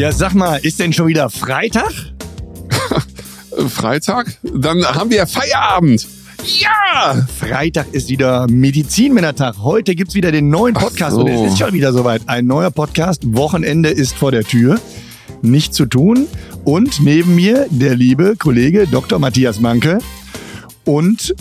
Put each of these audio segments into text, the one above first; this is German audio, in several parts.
Ja, sag mal, ist denn schon wieder Freitag? Freitag? Dann haben wir Feierabend. Ja! Freitag ist wieder Medizinmännertag. Heute gibt's wieder den neuen Podcast so. und es ist schon wieder soweit. Ein neuer Podcast. Wochenende ist vor der Tür. Nichts zu tun. Und neben mir der liebe Kollege Dr. Matthias Manke. Und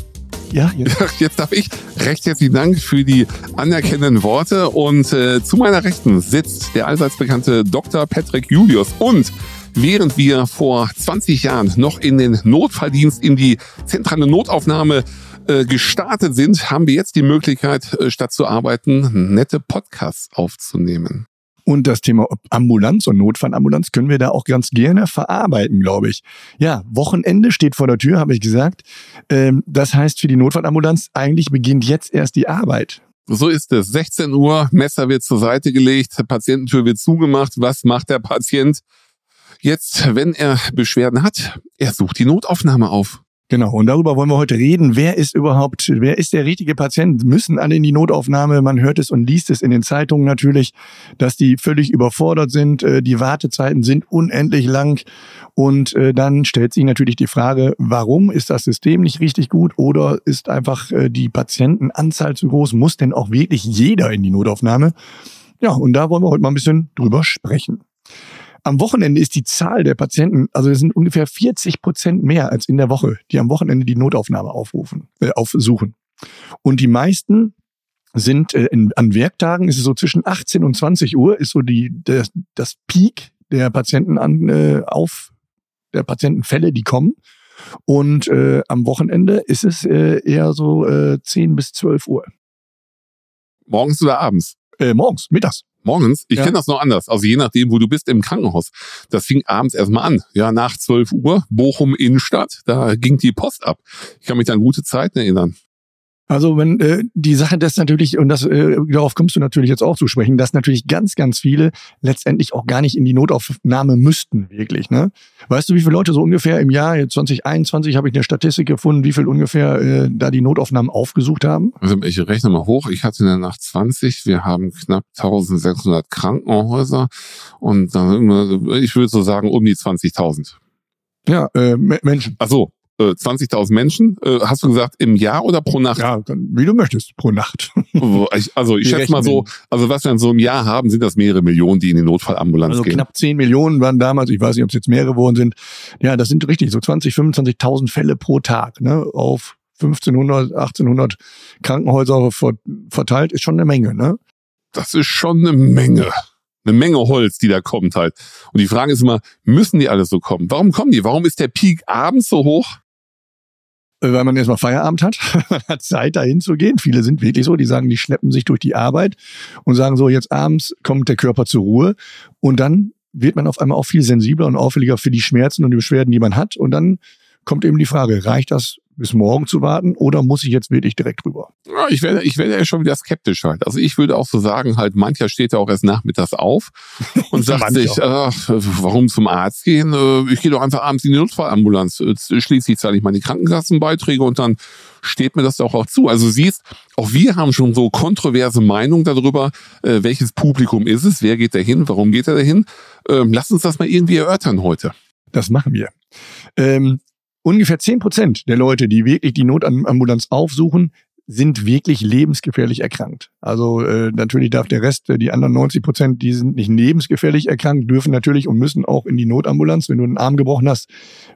ja, jetzt. Jetzt darf ich recht herzlichen Dank für die anerkennenden Worte. Und äh, zu meiner Rechten sitzt der allseits bekannte Dr. Patrick Julius. Und während wir vor 20 Jahren noch in den Notfalldienst, in die zentrale Notaufnahme äh, gestartet sind, haben wir jetzt die Möglichkeit, äh, statt zu arbeiten, nette Podcasts aufzunehmen. Und das Thema Ambulanz und Notfallambulanz können wir da auch ganz gerne verarbeiten, glaube ich. Ja, Wochenende steht vor der Tür, habe ich gesagt. Ähm, das heißt für die Notfallambulanz, eigentlich beginnt jetzt erst die Arbeit. So ist es. 16 Uhr, Messer wird zur Seite gelegt, Patiententür wird zugemacht. Was macht der Patient? Jetzt, wenn er Beschwerden hat, er sucht die Notaufnahme auf. Genau, und darüber wollen wir heute reden. Wer ist überhaupt, wer ist der richtige Patient? Müssen alle in die Notaufnahme? Man hört es und liest es in den Zeitungen natürlich, dass die völlig überfordert sind. Äh, die Wartezeiten sind unendlich lang. Und äh, dann stellt sich natürlich die Frage, warum ist das System nicht richtig gut oder ist einfach äh, die Patientenanzahl zu groß? Muss denn auch wirklich jeder in die Notaufnahme? Ja, und da wollen wir heute mal ein bisschen drüber sprechen. Am Wochenende ist die Zahl der Patienten, also es sind ungefähr 40 Prozent mehr als in der Woche, die am Wochenende die Notaufnahme aufrufen, äh, aufsuchen. Und die meisten sind äh, in, an Werktagen ist es so zwischen 18 und 20 Uhr ist so die das, das Peak der Patienten an äh, auf der Patientenfälle, die kommen. Und äh, am Wochenende ist es äh, eher so äh, 10 bis 12 Uhr. Morgens oder abends? Äh, morgens, mittags. Morgens? Ich Ja. kenne das noch anders. Also je nachdem, wo du bist im Krankenhaus. Das fing abends erstmal an. Ja, nach 12 Uhr, Bochum Innenstadt, da ging die Post ab. Ich kann mich an gute Zeiten erinnern. Also wenn äh, die Sache das natürlich, und das äh, darauf kommst du natürlich jetzt auch zu sprechen, dass natürlich ganz, ganz viele letztendlich auch gar nicht in die Notaufnahme müssten, wirklich. Ne? Weißt du, wie viele Leute so ungefähr im Jahr jetzt 2021 habe ich eine Statistik gefunden, wie viel ungefähr äh, da die Notaufnahmen aufgesucht haben? Also ich rechne mal hoch. Ich hatte in der Nacht 20. Wir haben knapp 1600 Krankenhäuser. Und dann, ich würde so sagen, um die 20.000. Ja, äh, Me- Menschen. Ach so, äh, 20.000 Menschen. Äh, hast du gesagt, im Jahr oder pro Nacht? Ja, dann, wie du möchtest, pro Nacht. Ich, also ich schätze mal so, also was wir in so einem Jahr haben, sind das mehrere Millionen, die in die Notfallambulanz Also gehen. knapp 10 Millionen waren damals, ich weiß nicht, ob es jetzt mehr geworden sind. Ja, das sind richtig so 20, 25.000 Fälle pro Tag ne? auf 1500, 1800 Krankenhäuser ver- verteilt, ist schon eine Menge. Ne? Das ist schon eine Menge. Eine Menge Holz, die da kommt halt. Und die Frage ist immer, müssen die alle so kommen? Warum kommen die? Warum ist der Peak abends so hoch? Weil man erstmal Feierabend hat, man hat Zeit dahin zu gehen. Viele sind wirklich so, die sagen, die schleppen sich durch die Arbeit und sagen so, jetzt abends kommt der Körper zur Ruhe und dann wird man auf einmal auch viel sensibler und auffälliger für die Schmerzen und die Beschwerden, die man hat und dann kommt eben die Frage, reicht das bis morgen zu warten oder muss ich jetzt wirklich direkt drüber? Ja, ich werde, ich werde ja schon wieder skeptisch halt. Also ich würde auch so sagen, halt, mancher steht ja auch erst nachmittags auf und sagt sich, ach, warum zum Arzt gehen? Äh, Ich gehe doch einfach abends in die Notfallambulanz. Jetzt Schließlich zahle ich meine Krankenkassenbeiträge und dann steht mir das doch auch zu. Also siehst, auch wir haben schon so kontroverse Meinungen darüber, äh, welches Publikum ist es, wer geht da hin, warum geht er da hin. Ähm, Lass uns das mal irgendwie erörtern heute. Das machen wir. Ähm, ungefähr 10 Prozent der Leute, die wirklich die Notambulanz aufsuchen, sind wirklich lebensgefährlich erkrankt. Also äh, natürlich darf der Rest, äh, die anderen 90 Prozent, die sind nicht lebensgefährlich erkrankt, dürfen natürlich und müssen auch in die Notambulanz. Wenn du einen Arm gebrochen hast,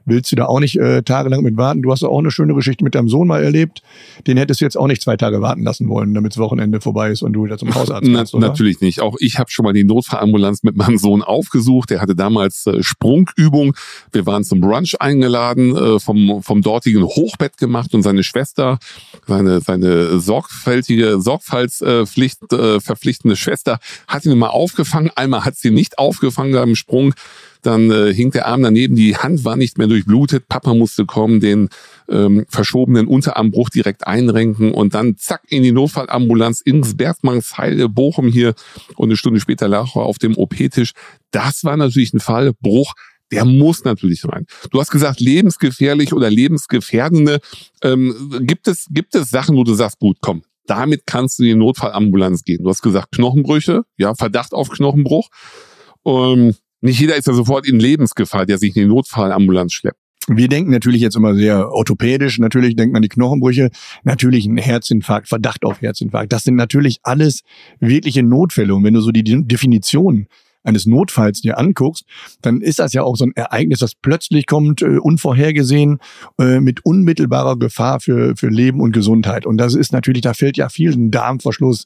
willst du da auch nicht äh, tagelang mit warten. Du hast auch eine schöne Geschichte mit deinem Sohn mal erlebt. Den hättest du jetzt auch nicht zwei Tage warten lassen wollen, damit das Wochenende vorbei ist und du wieder zum Hausarzt kannst, oder? natürlich nicht. Auch ich habe schon mal die Notfallambulanz mit meinem Sohn aufgesucht. Der hatte damals äh, Sprungübung. Wir waren zum Brunch eingeladen, äh, vom, vom dortigen Hochbett gemacht und seine Schwester, seine, seine sorgfältige, Sorgfaltspflicht, äh, verpflichtende Schwester hat ihn mal aufgefangen. Einmal hat sie nicht aufgefangen beim Sprung. Dann äh, hing der Arm daneben, die Hand war nicht mehr durchblutet. Papa musste kommen, den ähm, verschobenen Unterarmbruch direkt einrenken und dann zack in die Notfallambulanz ins Bergmannsheil Bochum hier und eine Stunde später lag er auf dem OP-Tisch. Das war natürlich ein Fall, Bruch, der muss natürlich rein. Du hast gesagt, lebensgefährlich oder lebensgefährdende. Ähm, gibt, es, gibt es Sachen, wo du sagst, gut, komm, damit kannst du in die Notfallambulanz gehen. Du hast gesagt, Knochenbrüche, ja, Verdacht auf Knochenbruch. Ähm, Nicht jeder ist ja sofort in Lebensgefahr, der sich in die Notfallambulanz schleppt. Wir denken natürlich jetzt immer sehr orthopädisch. Natürlich denkt man die Knochenbrüche, natürlich ein Herzinfarkt, Verdacht auf Herzinfarkt. Das sind natürlich alles wirkliche Notfälle. Und wenn du so die Definition eines Notfalls dir anguckst, dann ist das ja auch so ein Ereignis, das plötzlich kommt, äh, unvorhergesehen, äh, mit unmittelbarer Gefahr für, für Leben und Gesundheit. Und das ist natürlich, da fällt ja viel ein Darmverschluss.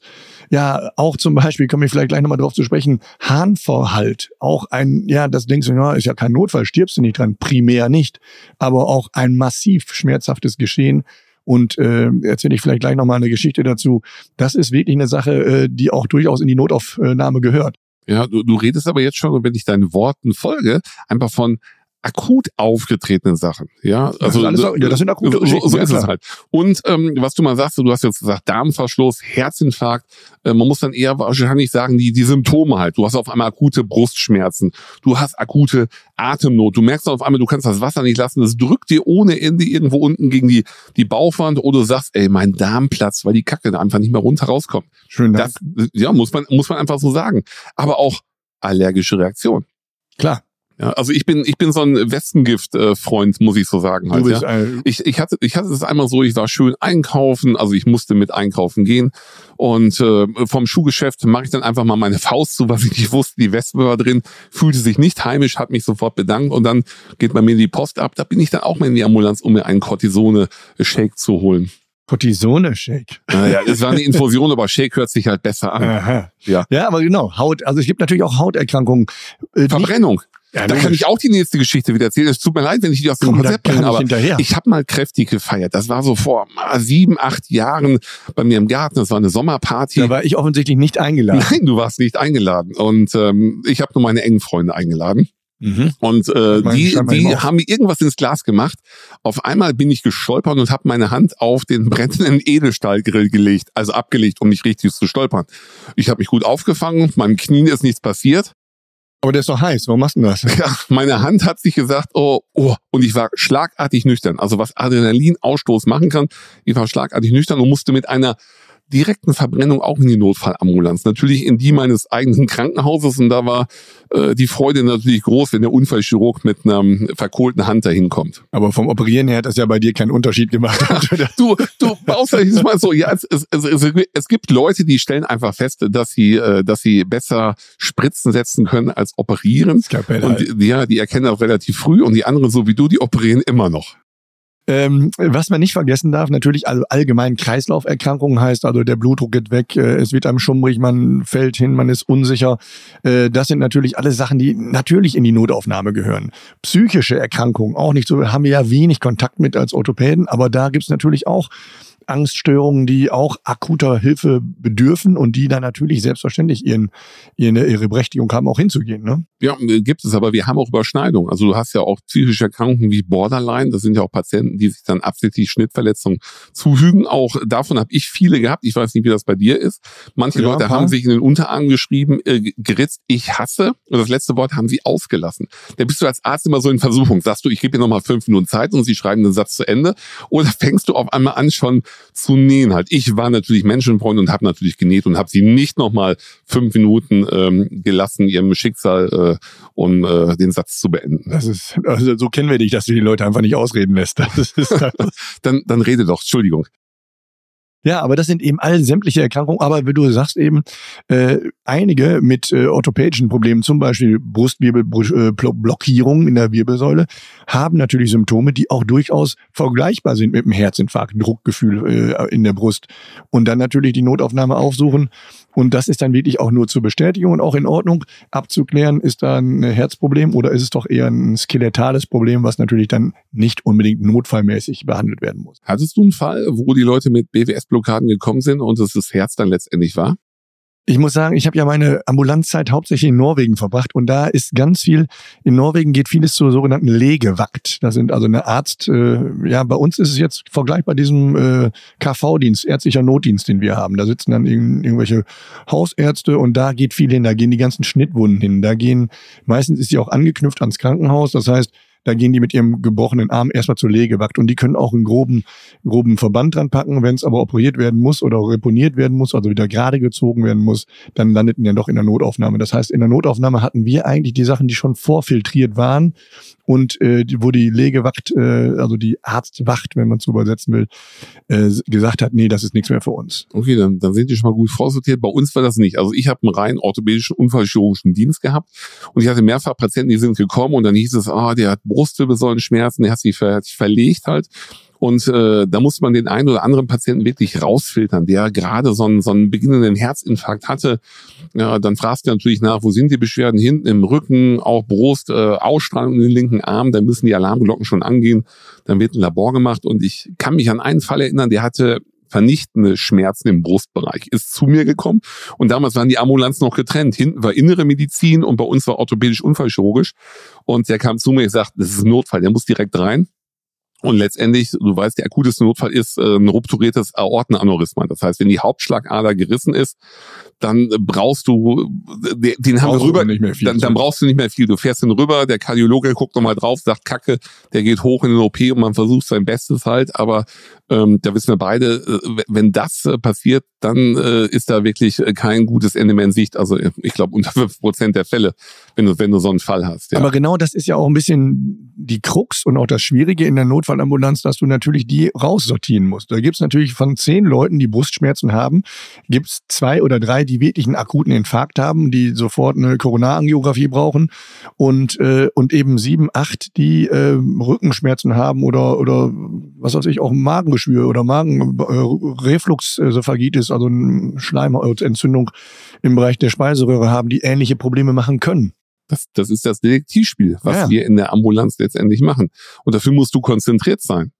Ja, auch zum Beispiel, komme ich vielleicht gleich nochmal drauf zu sprechen, Harnverhalt. Auch ein, ja, das denkst du, ja, ist ja kein Notfall, stirbst du nicht dran, primär nicht. Aber auch ein massiv schmerzhaftes Geschehen. Und äh, erzähle ich vielleicht gleich nochmal eine Geschichte dazu. Das ist wirklich eine Sache, äh, die auch durchaus in die Notaufnahme gehört. Ja, du, du redest aber jetzt schon, wenn ich deinen Worten folge, einfach von akut aufgetretenen Sachen. Ja, also das, alles, ja, das sind akute so, so ist es halt. Und ähm, was du mal sagst, du hast jetzt gesagt Darmverschluss, Herzinfarkt. Äh, man muss dann eher wahrscheinlich sagen die die Symptome halt. Du hast auf einmal akute Brustschmerzen, du hast akute Atemnot. Du merkst auf einmal, du kannst das Wasser nicht lassen. Das drückt dir ohne Ende irgendwo unten gegen die die Bauchwand oder du sagst, ey, mein Darm platzt, weil die Kacke da einfach nicht mehr runter rauskommt. Schön. Das, ja, muss man muss man einfach so sagen. Aber auch allergische Reaktion. Klar. Ja, also ich bin ich bin so ein Westengift-Freund, muss ich so sagen. Halt, ja. ich, ich hatte ich hatte es einmal so, ich war schön einkaufen, also ich musste mit einkaufen gehen und äh, vom Schuhgeschäft mache ich dann einfach mal meine Faust zu, was ich nicht wusste. Die Wespe war drin, fühlte sich nicht heimisch, hat mich sofort bedankt und dann geht bei mir die Post ab. Da bin ich dann auch mal in die Ambulanz, um mir einen Cortisone-Shake zu holen. Cortisone-Shake. Naja, es war eine Infusion, aber Shake hört sich halt besser an. Aha. Ja. ja, aber genau, Haut, also es gibt natürlich auch Hauterkrankungen. Äh, Verbrennung. Ja, da kann ich auch die nächste Geschichte wieder erzählen. Es tut mir leid, wenn ich die aus dem Konzept bringe, aber hinterher. ich habe mal kräftig gefeiert. Das war so vor sieben, acht Jahren bei mir im Garten. Das war eine Sommerparty. Da war ich offensichtlich nicht eingeladen. Nein, du warst nicht eingeladen. Und ähm, ich habe nur meine engen Freunde eingeladen. Mhm. Und äh, die, die haben mir irgendwas ins Glas gemacht. Auf einmal bin ich gestolpert und habe meine Hand auf den brennenden Edelstahlgrill gelegt, also abgelegt, um nicht richtig zu stolpern. Ich habe mich gut aufgefangen, meinem Knien ist nichts passiert. Aber der ist doch heiß, warum machst du das? Ja, meine Hand hat sich gesagt, oh, oh, und ich war schlagartig nüchtern. Also was Adrenalinausstoß machen kann, ich war schlagartig nüchtern und musste mit einer direkten Verbrennung auch in die Notfallambulanz. Natürlich in die meines eigenen Krankenhauses und da war äh, die Freude natürlich groß, wenn der Unfallchirurg mit einer verkohlten Hand dahin kommt. Aber vom Operieren her hat das ja bei dir keinen Unterschied gemacht. du, du baust ja mal so, ja, es, es, es, es, gibt Leute, die stellen einfach fest, dass sie, äh, dass sie besser Spritzen setzen können als operieren. Und die, ja, die erkennen auch relativ früh und die anderen, so wie du, die operieren immer noch. Ähm, was man nicht vergessen darf, natürlich also allgemein Kreislauferkrankungen heißt, also der Blutdruck geht weg, äh, es wird einem schummrig, man fällt hin, man ist unsicher. Äh, das sind natürlich alle Sachen, die natürlich in die Notaufnahme gehören. Psychische Erkrankungen auch nicht so, haben wir ja wenig Kontakt mit als Orthopäden, aber da gibt's natürlich auch Angststörungen, die auch akuter Hilfe bedürfen und die dann natürlich selbstverständlich ihren, ihre, ihre Berechtigung haben, auch hinzugehen. Ne? Ja, gibt es, aber wir haben auch Überschneidungen. Also du hast ja auch psychische Erkrankungen wie Borderline. Das sind ja auch Patienten, die sich dann absichtlich Schnittverletzungen zufügen. Auch davon habe ich viele gehabt. Ich weiß nicht, wie das bei dir ist. Manche ja, Leute haben sich in den Unterarm geschrieben, äh, geritzt, ich hasse. Und das letzte Wort haben sie ausgelassen. Da bist du als Arzt immer so in Versuchung. Sagst du, ich gebe dir nochmal fünf Minuten Zeit und sie schreiben den Satz zu Ende. Oder fängst du auf einmal an, schon zu nähen halt. Ich war natürlich Menschenfreund und habe natürlich genäht und habe sie nicht nochmal fünf Minuten ähm, gelassen, ihrem Schicksal, äh, um äh, den Satz zu beenden. Das ist, also so kennen wir dich, dass du die Leute einfach nicht ausreden lässt. Das ist dann, dann rede doch, Entschuldigung. Ja, aber das sind eben all sämtliche Erkrankungen. Aber wie du sagst eben, äh, einige mit äh, orthopädischen Problemen, zum Beispiel Brustwirbelblockierung in der Wirbelsäule, haben natürlich Symptome, die auch durchaus vergleichbar sind mit einem Herzinfarkt, Druckgefühl äh, in der Brust. Und dann natürlich die Notaufnahme aufsuchen und das ist dann wirklich auch nur zur Bestätigung und auch in Ordnung abzuklären, ist da ein Herzproblem oder ist es doch eher ein skelettales Problem, was natürlich dann nicht unbedingt notfallmäßig behandelt werden muss. Hattest du einen Fall, wo die Leute mit BWS-Blockaden gekommen sind und es das Herz dann letztendlich war? Ich muss sagen, ich habe ja meine Ambulanzzeit hauptsächlich in Norwegen verbracht und da ist ganz viel, in Norwegen geht vieles zur sogenannten Legewakt. Das sind also eine Arzt, äh, ja, bei uns ist es jetzt vergleichbar diesem äh, KV-Dienst, ärztlicher Notdienst, den wir haben. Da sitzen dann irgendwelche Hausärzte und da geht viel hin, da gehen die ganzen Schnittwunden hin, da gehen, meistens ist die auch angeknüpft ans Krankenhaus, das heißt, da gehen die mit ihrem gebrochenen Arm erstmal zur Legewakt und die können auch einen groben, groben Verband dran packen. Wenn es aber operiert werden muss oder reponiert werden muss, also wieder gerade gezogen werden muss, dann landeten ja doch in der Notaufnahme. Das heißt, in der Notaufnahme hatten wir eigentlich die Sachen, die schon vorfiltriert waren und äh, wo die Legewacht, äh, also die Arztwacht, wenn man es so übersetzen will, äh, gesagt hat, nee, das ist nichts mehr für uns. Okay, dann, dann sind die schon mal gut vorsortiert. Bei uns war das nicht. Also ich habe einen rein orthopädischen Unfallchirurgischen Dienst gehabt und ich hatte mehrfach Patienten, die sind gekommen und dann hieß es, ah, der hat Brustwirbelsäulenschmerzen, der hat sich, ver verlegt halt. Und äh, da muss man den einen oder anderen Patienten wirklich rausfiltern, der gerade so einen, so einen beginnenden Herzinfarkt hatte. Ja, dann fragst du natürlich nach, wo sind die Beschwerden? Hinten im Rücken, auch Brust, äh, Ausstrahlung in den linken Arm. Dann müssen die Alarmglocken schon angehen. Dann wird ein Labor gemacht. Und ich kann mich an einen Fall erinnern, der hatte vernichtende Schmerzen im Brustbereich, ist zu mir gekommen. Und damals waren die Ambulanzen noch getrennt. Hinten war innere Medizin und bei uns war orthopädisch unfallchirurgisch. Und der kam zu mir und sagt, das ist ein Notfall, der muss direkt rein. Und letztendlich, du weißt, der akuteste Notfall ist äh, ein rupturiertes Aortenaneurysma. Das heißt, wenn die Hauptschlagader gerissen ist, dann brauchst du, den haben wir rüber, nicht mehr viel dann, dann brauchst du nicht mehr viel. Du fährst den rüber, der Kardiologe guckt nochmal drauf, sagt Kacke, der geht hoch in den OP und man versucht sein Bestes halt, aber ähm, da wissen wir beide, äh, wenn das äh, passiert, dann äh, ist da wirklich äh, kein gutes Ende mehr in Sicht. Also äh, ich glaube unter fünf Prozent der Fälle, wenn du, wenn du so einen Fall hast. Ja. Aber genau das ist ja auch ein bisschen die Krux und auch das Schwierige in der Notfallambulanz, dass du natürlich die raussortieren musst. Da gibt's natürlich von zehn Leuten, die Brustschmerzen haben, gibt's zwei oder drei, die wirklich einen akuten Infarkt haben, die sofort eine Koronarangiographie brauchen und, äh, und eben sieben, acht, die äh, Rückenschmerzen haben oder, oder was weiß ich, auch Magen Magengeschwür oder Magenrefluxesophagitis, also eine Schleimhautentzündung im Bereich der Speiseröhre haben, die ähnliche Probleme machen können. Das, das ist das Detektivspiel, was ja. wir in der Ambulanz letztendlich machen. Und dafür musst du konzentriert sein.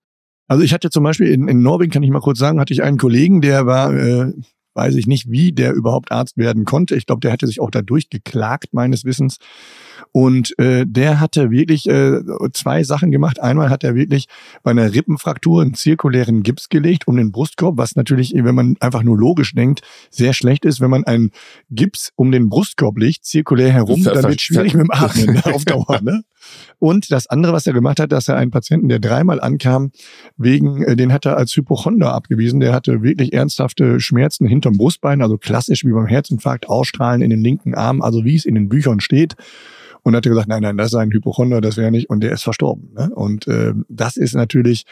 Also ich hatte zum Beispiel in, in Norwegen, kann ich mal kurz sagen, hatte ich einen Kollegen, der war, äh, weiß ich nicht, wie der überhaupt Arzt werden konnte. Ich glaube, der hätte sich auch dadurch geklagt, meines Wissens. Und äh, der hatte wirklich äh, zwei Sachen gemacht. Einmal hat er wirklich bei einer Rippenfraktur einen zirkulären Gips gelegt um den Brustkorb, was natürlich, wenn man einfach nur logisch denkt, sehr schlecht ist, wenn man einen Gips um den Brustkorb legt, zirkulär herum, dann wird es schwierig mit dem Atmen auf Dauer. Ne? Und das andere, was er gemacht hat, dass er einen Patienten, der dreimal ankam, wegen, äh, den hat er als Hypochonder abgewiesen. Der hatte wirklich ernsthafte Schmerzen hinterm Brustbein, also klassisch wie beim Herzinfarkt, Ausstrahlen in den linken Arm, also wie es in den Büchern steht und hat gesagt, nein, nein, das ist ein Hypochonder, das wäre nicht. Und der ist verstorben. Ne? Und äh, das ist natürlich,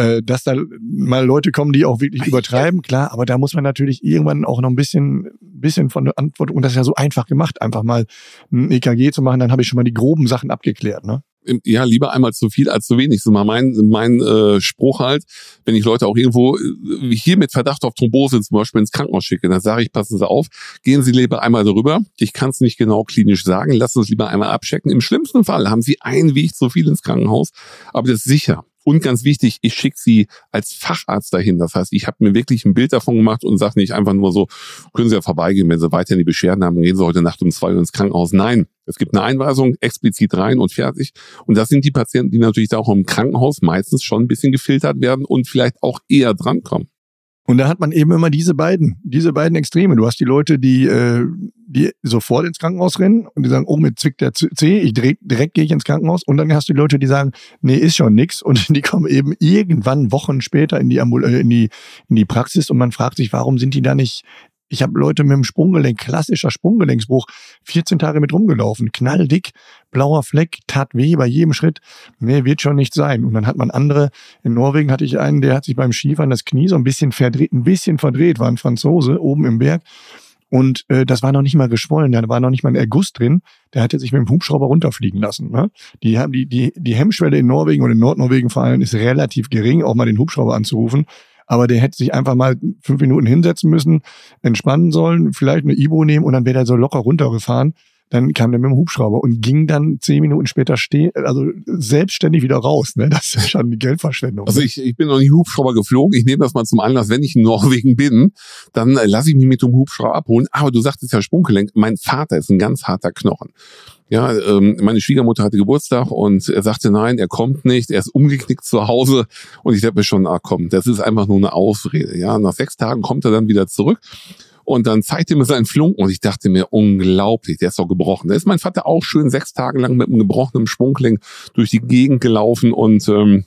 äh, dass da mal Leute kommen, die auch wirklich übertreiben, klar, aber da muss man natürlich irgendwann auch noch ein bisschen, bisschen von der Antwort, und das ist ja so einfach gemacht, einfach mal ein EKG zu machen, dann habe ich schon mal die groben Sachen abgeklärt. Ne? ja, lieber einmal zu viel als zu wenig. So mal mein, mein äh, Spruch halt, wenn ich Leute auch irgendwo äh, hier mit Verdacht auf Thrombose zum Beispiel ins Krankenhaus schicke, dann sage ich, passen Sie auf, gehen Sie lieber einmal darüber. Ich kann es nicht genau klinisch sagen, lassen Sie es lieber einmal abchecken. Im schlimmsten Fall haben Sie einen Weg zu viel ins Krankenhaus, aber das ist sicher. Und ganz wichtig, ich schicke sie als Facharzt dahin. Das heißt, ich habe mir wirklich ein Bild davon gemacht und sage nicht einfach nur so, können Sie ja vorbeigehen, wenn Sie weiterhin die Beschwerden haben, gehen Sie heute Nacht um zwei Uhr ins Krankenhaus. Nein, es gibt eine Einweisung, explizit rein und fertig. Und das sind die Patienten, die natürlich da auch im Krankenhaus meistens schon ein bisschen gefiltert werden und vielleicht auch eher drankommen. Und da hat man eben immer diese beiden, diese beiden Extreme. Du hast die Leute, die, äh, die sofort ins Krankenhaus rennen und die sagen, oh, mit zwickt der C, ich direkt, direkt gehe ich ins Krankenhaus. Und dann hast du die Leute, die sagen, nee, ist schon nix. Und die kommen eben irgendwann Wochen später in die, Ambul äh, in die, in die Praxis und man fragt sich, warum sind die da nicht ich habe Leute mit dem Sprunggelenk, klassischer Sprunggelenksbruch, 14 Tage mit rumgelaufen, knalldick, blauer Fleck, tat weh bei jedem Schritt. Nee, wird schon nicht sein. Und dann hat man andere, in Norwegen hatte ich einen, der hat sich beim Skifahren das Knie so ein bisschen verdreht, ein bisschen verdreht, war ein Franzose, oben im Berg. Und äh, das war noch nicht mal geschwollen, da war noch nicht mal ein Erguss drin. Der hatte sich mit dem Hubschrauber runterfliegen lassen. Ne? Die haben die, die, die Hemmschwelle in Norwegen und in Nordnorwegen vor allem ist relativ gering, auch mal den Hubschrauber anzurufen aber der hätte sich einfach mal fünf Minuten hinsetzen müssen, entspannen sollen, vielleicht eine Ibo nehmen und dann wäre er so locker runtergefahren. Dann kam der mit dem Hubschrauber und ging dann zehn Minuten später stehen, also selbstständig wieder raus. Ne? Das ist schon die Geldverschwendung. Also ich, ich bin noch nicht Hubschrauber geflogen. Ich nehme das mal zum Anlass, wenn ich in Norwegen bin, dann lasse ich mich mit dem Hubschrauber abholen. Aber du sagtest ja Sprunggelenk. Mein Vater ist ein ganz harter Knochen. Ja, ähm, meine Schwiegermutter hatte Geburtstag und er sagte, nein, er kommt nicht, er ist umgeknickt zu Hause und ich dachte mir schon, ah komm, das ist einfach nur eine Ausrede. Ja, nach sechs Tagen kommt er dann wieder zurück Und dann zeigte mir seinen Flunken und ich dachte mir, unglaublich, der ist doch gebrochen. Da ist mein Vater auch schön sechs Tage lang mit einem gebrochenen Schwungling durch die Gegend gelaufen und ähm,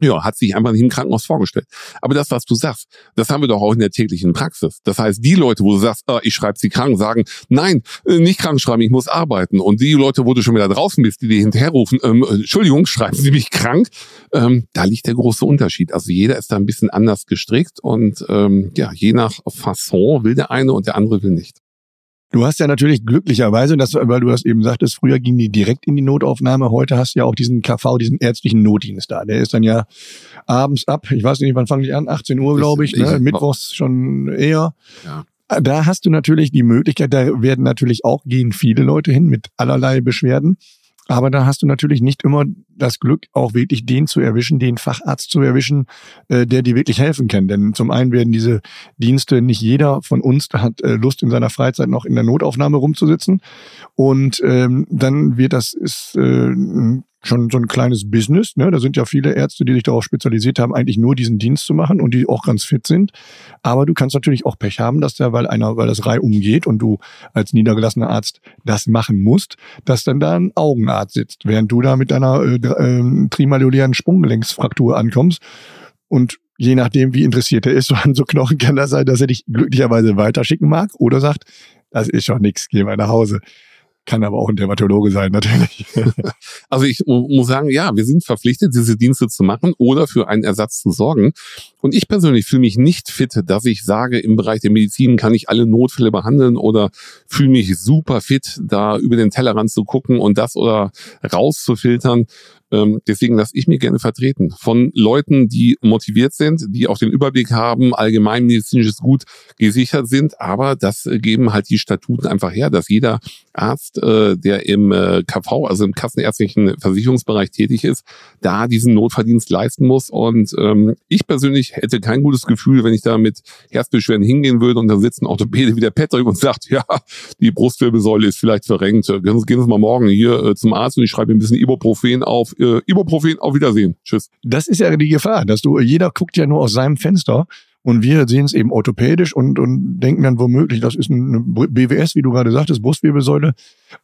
ja, hat sich einfach nicht im Krankenhaus vorgestellt. Aber das, was du sagst, das haben wir doch auch in der täglichen Praxis. Das heißt, die Leute, wo du sagst, äh, ich schreibe sie krank, sagen, nein, äh, nicht krank schreiben, ich muss arbeiten. Und die Leute, wo du schon wieder draußen bist, die dir hinterherrufen, ähm, Entschuldigung, schreiben Sie mich krank, ähm, da liegt der große Unterschied. Also jeder ist da ein bisschen anders gestrickt und ähm, ja, je nach Fasson will der eine und der andere will nicht. Du hast ja natürlich glücklicherweise, das, weil du das eben sagtest, früher ging die direkt in die Notaufnahme. Heute hast du ja auch diesen KV, diesen ärztlichen Notdienst da. Der ist dann ja abends ab. Ich weiß nicht, wann fangen die an? 18 Uhr, glaube ich. Ne? Mittwochs schon eher. Ja. Da hast du natürlich die Möglichkeit, da werden natürlich auch, gehen viele Leute hin mit allerlei Beschwerden. Aber da hast du natürlich nicht immer das Glück, auch wirklich den zu erwischen, den Facharzt zu erwischen, äh, der dir wirklich helfen kann. Denn zum einen werden diese Dienste, nicht jeder von uns hat äh, Lust, in seiner Freizeit noch in der Notaufnahme rumzusitzen. Und ähm, dann wird das ist äh, schon so ein kleines Business. Ne? Da sind ja viele Ärzte, die sich darauf spezialisiert haben, eigentlich nur diesen Dienst zu machen und die auch ganz fit sind. Aber du kannst natürlich auch Pech haben, dass da, weil einer, weil das Reihe umgeht und du als niedergelassener Arzt das machen musst, dass dann da ein Augenarzt sitzt, während du da mit deiner äh, äh, trimalulären Sprunggelenksfraktur ankommst. Und je nachdem, wie interessiert er ist so an so Knochen, kann das sein, dass er dich glücklicherweise weiterschicken mag oder sagt, das ist schon nix, geh mal nach Hause. Kann aber auch ein Dermatologe sein, natürlich. Also ich muss sagen, ja, wir sind verpflichtet, diese Dienste zu machen oder für einen Ersatz zu sorgen. Und ich persönlich fühle mich nicht fit, dass ich sage, im Bereich der Medizin kann ich alle Notfälle behandeln oder fühle mich super fit, da über den Tellerrand zu gucken und das oder rauszufiltern. Ähm, deswegen lasse ich mir gerne vertreten von Leuten, die motiviert sind, die auch den Überblick haben, allgemeinmedizinisches Gut gesichert sind. Aber das geben halt die Statuten einfach her, dass jeder Arzt, äh, der im äh, KV, also im kassenärztlichen Versicherungsbereich tätig ist, da diesen Notverdienst leisten muss. Und ähm, ich persönlich hätte kein gutes Gefühl, wenn ich da mit Herzbeschwerden hingehen würde und da sitzt ein Orthopäde wie der Patrick und sagt, ja, die Brustwirbelsäule ist vielleicht verrenkt. Gehen Sie mal morgen hier äh, zum Arzt und ich schreibe ein bisschen Ibuprofen auf äh, Ibuprofen, auf Wiedersehen. Tschüss. Das ist ja die Gefahr, dass du, jeder guckt ja nur aus seinem Fenster und wir sehen es eben orthopädisch und, und denken dann womöglich, das ist eine BWS, wie du gerade sagtest, Brustwirbelsäule.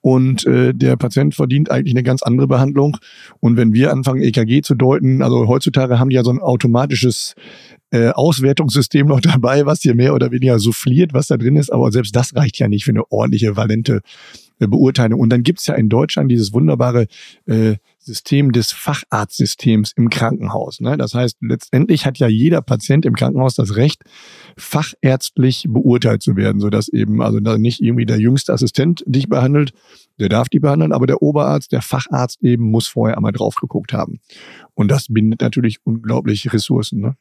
Und äh, der Patient verdient eigentlich eine ganz andere Behandlung. Und wenn wir anfangen, EKG zu deuten, also heutzutage haben die ja so ein automatisches äh, Auswertungssystem noch dabei, was hier mehr oder weniger souffliert, was da drin ist. Aber selbst das reicht ja nicht für eine ordentliche, valente äh, Beurteilung. Und dann gibt's ja in Deutschland dieses wunderbare äh, System des Facharztsystems im Krankenhaus. Ne? Das heißt, letztendlich hat ja jeder Patient im Krankenhaus das Recht, fachärztlich beurteilt zu werden, sodass eben also nicht irgendwie der jüngste Assistent dich behandelt, der darf die behandeln, aber der Oberarzt, der Facharzt eben muss vorher einmal drauf geguckt haben. Und das bindet natürlich unglaublich Ressourcen. Ne?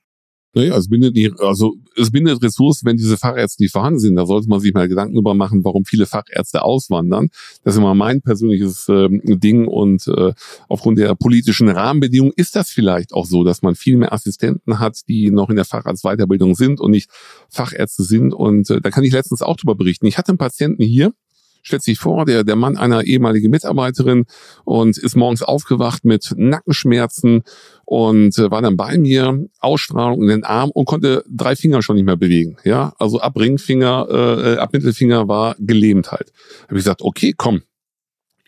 Naja, es bindet, die, also es bindet Ressourcen, wenn diese Fachärzte nicht vorhanden sind. Da sollte man sich mal Gedanken darüber machen, warum viele Fachärzte auswandern. Das ist immer mein persönliches ähm, Ding und äh, aufgrund der politischen Rahmenbedingungen ist das vielleicht auch so, dass man viel mehr Assistenten hat, die noch in der Facharztweiterbildung sind und nicht Fachärzte sind. Und äh, da kann ich letztens auch darüber berichten. Ich hatte einen Patienten hier, stellt sich vor, der, der Mann einer ehemaligen Mitarbeiterin und ist morgens aufgewacht mit Nackenschmerzen und äh, war dann bei mir, Ausstrahlung in den Arm und konnte drei Finger schon nicht mehr bewegen. Ja, also ab Ringfinger, äh, ab Mittelfinger war gelähmt halt. Habe ich gesagt, okay, komm,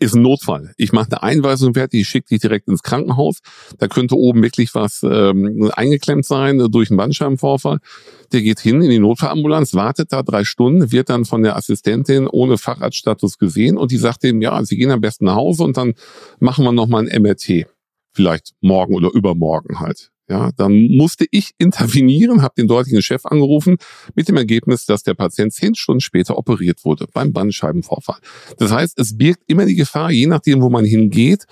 ist ein Notfall. Ich mache eine Einweisung fertig, ich schicke dich direkt ins Krankenhaus. Da könnte oben wirklich was ähm, eingeklemmt sein durch einen Bandscheibenvorfall. Der geht hin in die Notfallambulanz, wartet da drei Stunden, wird dann von der Assistentin ohne Facharztstatus gesehen und die sagt ihm, ja, Sie gehen am besten nach Hause und dann machen wir nochmal ein MRT. Vielleicht morgen oder übermorgen halt. Ja, dann musste ich intervenieren, habe den dortigen Chef angerufen mit dem Ergebnis, dass der Patient zehn Stunden später operiert wurde beim Bandscheibenvorfall. Das heißt, es birgt immer die Gefahr, je nachdem, wo man hingeht.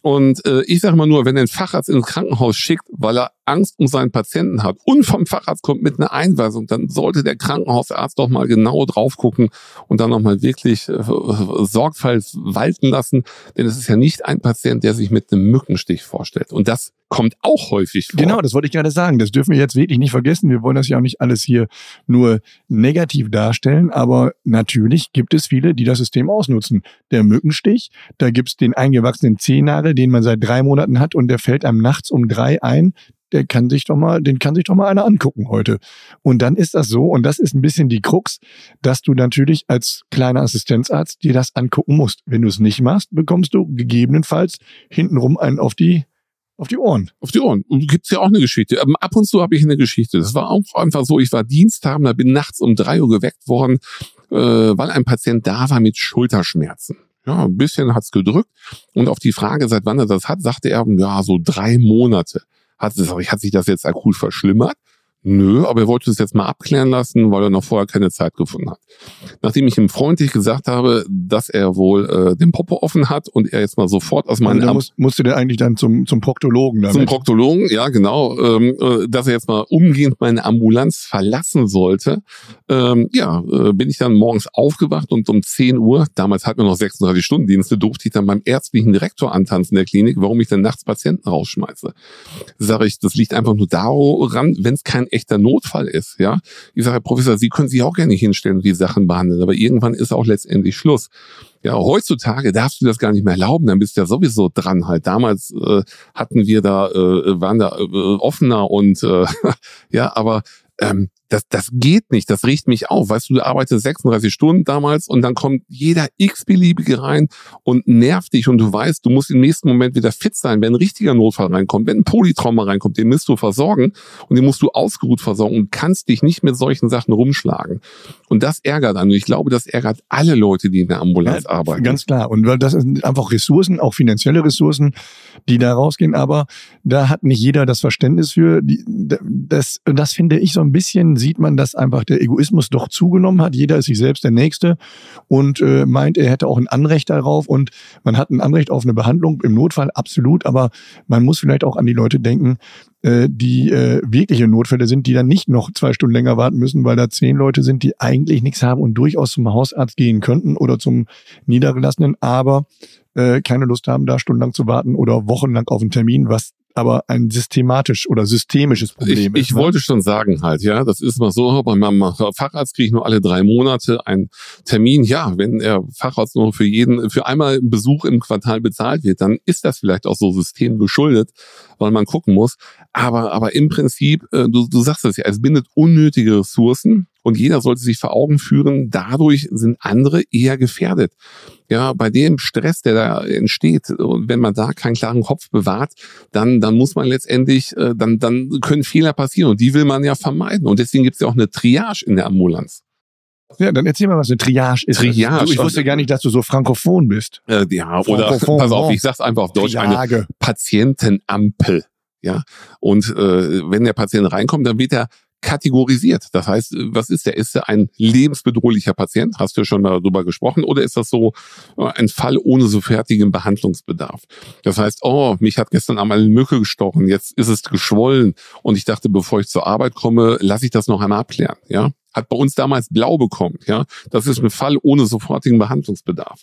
Und äh, ich sage mal nur, wenn ein Facharzt ins Krankenhaus schickt, weil er Angst um seinen Patienten hat und vom Facharzt kommt mit einer Einweisung, dann sollte der Krankenhausarzt doch mal genau drauf gucken und dann nochmal wirklich äh, Sorgfalt walten lassen. Denn es ist ja nicht ein Patient, der sich mit einem Mückenstich vorstellt. Und das kommt auch häufig vor. Genau, das wollte ich gerade sagen. Das dürfen wir jetzt wirklich nicht vergessen. Wir wollen das ja auch nicht alles hier nur negativ darstellen, aber natürlich gibt es viele, die das System ausnutzen. Der Mückenstich, da gibt's den eingewachsenen Zehennagel, den man seit drei Monaten hat und der fällt einem nachts um drei ein der kann sich doch mal, den kann sich doch mal einer angucken heute. Und dann ist das so, und das ist ein bisschen die Krux, dass du natürlich als kleiner Assistenzarzt dir das angucken musst. Wenn du es nicht machst, bekommst du gegebenenfalls hintenrum einen auf die auf die Ohren. Auf die Ohren. Und gibt's ja auch eine Geschichte. Ähm, ab und zu habe ich eine Geschichte. Das war auch einfach so, ich war Diensthabender, bin nachts um drei Uhr geweckt worden, äh, weil ein Patient da war mit Schulterschmerzen. Ja, ein bisschen hat's gedrückt. Und auf die Frage, seit wann er das hat, sagte er, ja, so drei Monate. Hat, hat sich das jetzt akut verschlimmert? Nö, aber er wollte es jetzt mal abklären lassen, weil er noch vorher keine Zeit gefunden hat. Nachdem ich ihm freundlich gesagt habe, dass er wohl äh, den Popo offen hat und er jetzt mal sofort aus meinem also muss, musste der eigentlich dann zum zum Proktologen damit. Zum Proktologen, ja genau, ähm, äh, dass er jetzt mal umgehend meine Ambulanz verlassen sollte. Ähm, ja, äh, bin ich dann morgens aufgewacht und um 10 Uhr, damals hatten wir noch 36 Stunden Dienste, durfte ich dann beim ärztlichen Direktor antanzen der Klinik, warum ich dann nachts Patienten rausschmeiße. Sage ich, das liegt einfach nur daran, wenn es kein echter Notfall ist, ja. Ich sage, Herr Professor, Sie können sich auch gerne hinstellen und die Sachen behandeln, aber irgendwann ist auch letztendlich Schluss. Ja, heutzutage darfst du das gar nicht mehr erlauben, dann bist du ja sowieso dran halt. Damals äh, hatten wir da, äh, waren da äh, offener und äh, ja, aber ähm, das, das geht nicht, das riecht mich auf. Weißt du, du arbeitest 36 Stunden damals und dann kommt jeder x-beliebige rein und nervt dich und du weißt, du musst im nächsten Moment wieder fit sein, wenn ein richtiger Notfall reinkommt, wenn ein Polytrauma reinkommt, den musst du versorgen und den musst du ausgeruht versorgen und kannst dich nicht mit solchen Sachen rumschlagen. Und das ärgert dann. Und ich glaube, das ärgert alle Leute, die in der Ambulanz ja, arbeiten. Ganz klar. Und weil das sind einfach Ressourcen, auch finanzielle Ressourcen, die da rausgehen. Aber da hat nicht jeder das Verständnis für. Das, das finde ich so ein bisschen sieht man, dass einfach der Egoismus doch zugenommen hat. Jeder ist sich selbst der Nächste und äh, meint, er hätte auch ein Anrecht darauf und man hat ein Anrecht auf eine Behandlung im Notfall, absolut, aber man muss vielleicht auch an die Leute denken, äh, die äh, wirkliche Notfälle sind, die dann nicht noch zwei Stunden länger warten müssen, weil da zehn Leute sind, die eigentlich nichts haben und durchaus zum Hausarzt gehen könnten oder zum Niedergelassenen, aber äh, keine Lust haben, da stundenlang zu warten oder wochenlang auf einen Termin, was aber ein systematisch oder systemisches Problem ich, ist. Ich ne? wollte schon sagen halt, ja, das ist mal so, bei meinem Facharzt kriege ich nur alle drei Monate einen Termin. Ja, wenn der Facharzt nur für jeden, für einmal einen Besuch im Quartal bezahlt wird, dann ist das vielleicht auch so systemgeschuldet, weil man gucken muss. Aber, aber im Prinzip, äh, du, du sagst es ja, es bindet unnötige Ressourcen und jeder sollte sich vor Augen führen, dadurch sind andere eher gefährdet. Ja, bei dem Stress, der da entsteht, und wenn man da keinen klaren Kopf bewahrt, dann, dann muss man letztendlich, äh, dann, dann können Fehler passieren und die will man ja vermeiden. Und deswegen gibt es ja auch eine Triage in der Ambulanz. Ja, dann erzähl mal, was eine Triage ist. Triage. Du, ich wusste gar nicht, dass du so frankophon bist. Äh, ja, oder pass auf, ich sag's einfach auf Deutsch, Triage. eine Patientenampel. Ja, und äh, wenn der Patient reinkommt, dann wird er kategorisiert. Das heißt, was ist der? Ist er ein lebensbedrohlicher Patient? Hast du schon mal darüber gesprochen? Oder ist das so äh, ein Fall ohne sofortigen Behandlungsbedarf? Das heißt, oh, mich hat gestern einmal eine Mücke gestochen, jetzt ist es geschwollen und ich dachte, bevor ich zur Arbeit komme, lasse ich das noch einmal abklären. Ja, hat bei uns damals blau bekommen, ja. Das ist ein Fall ohne sofortigen Behandlungsbedarf.